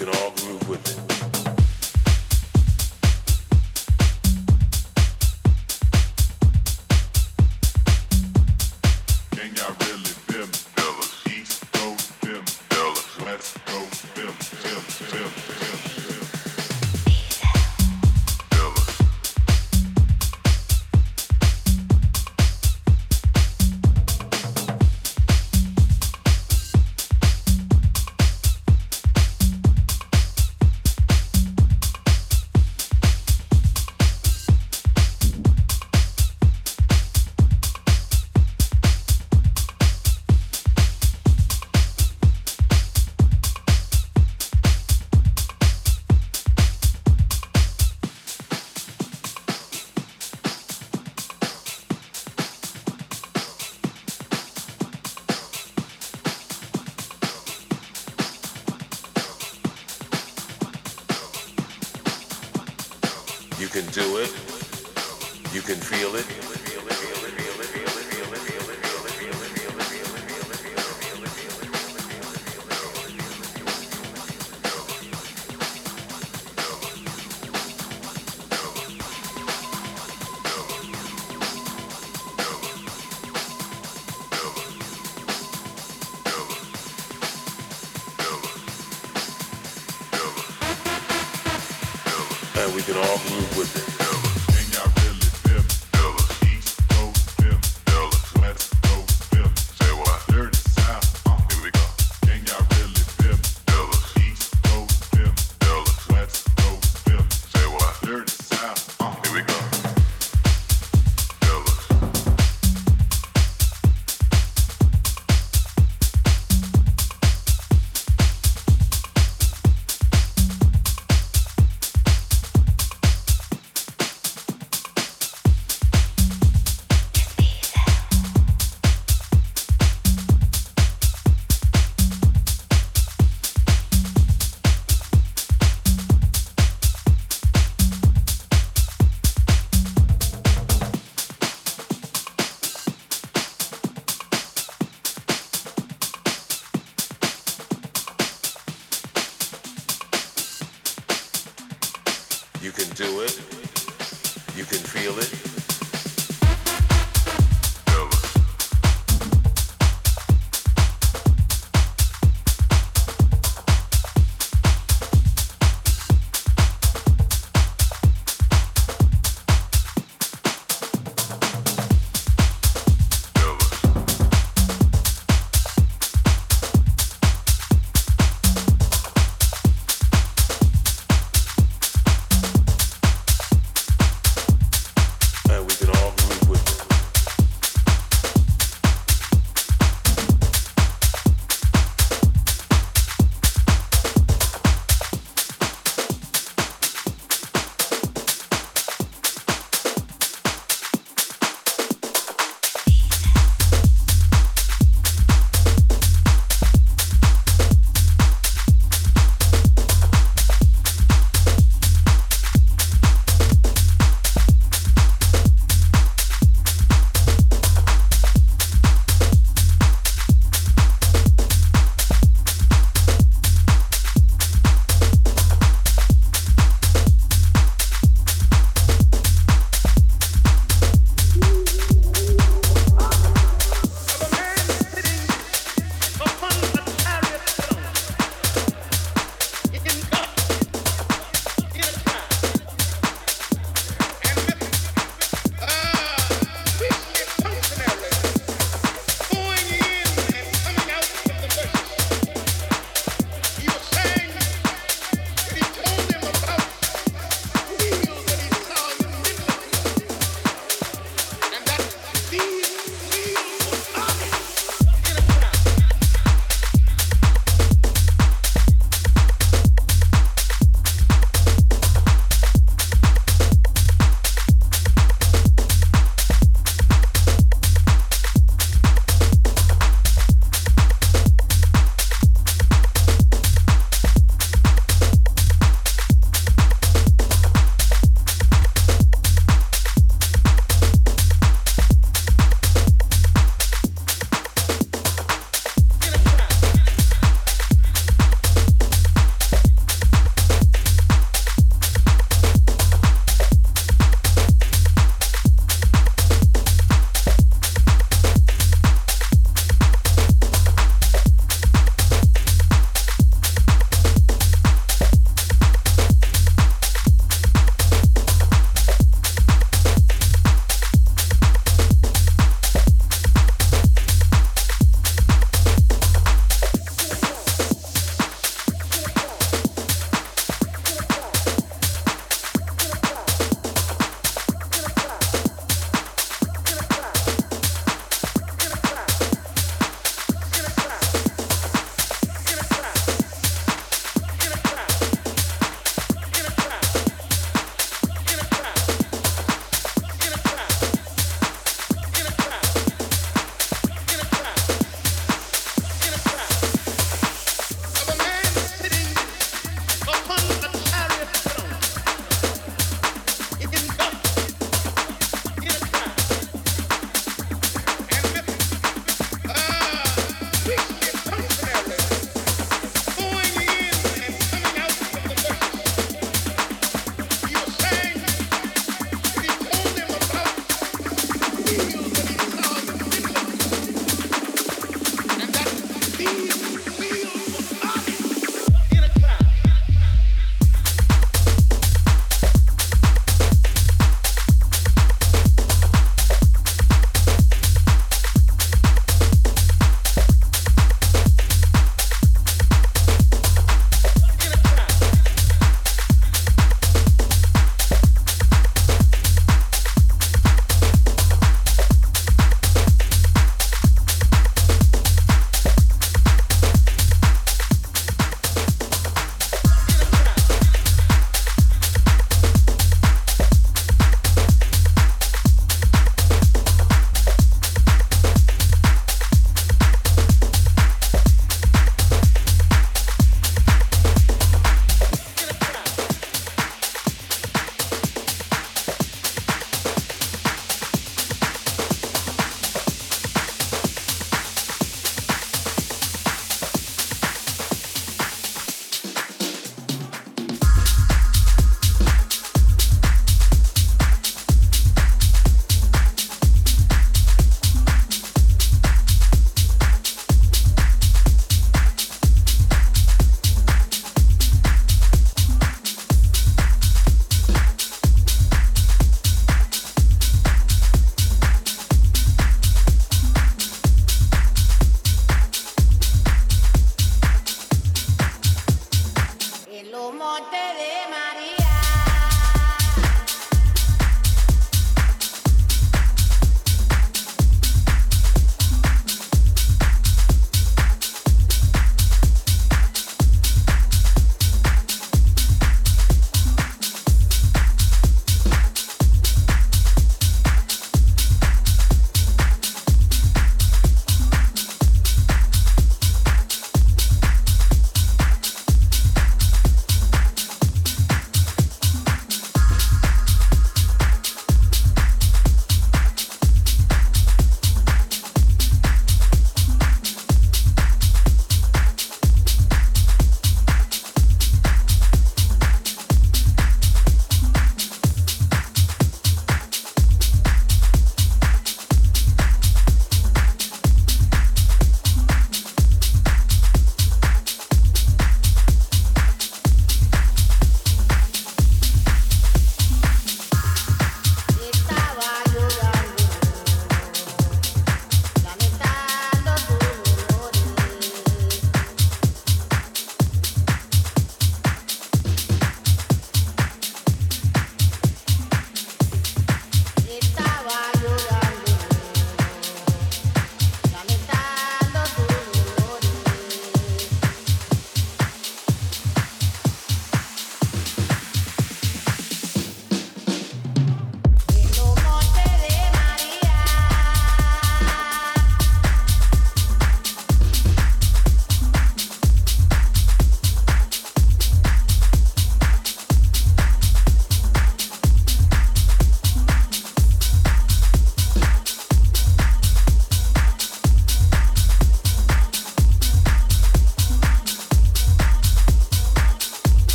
can all groove with it.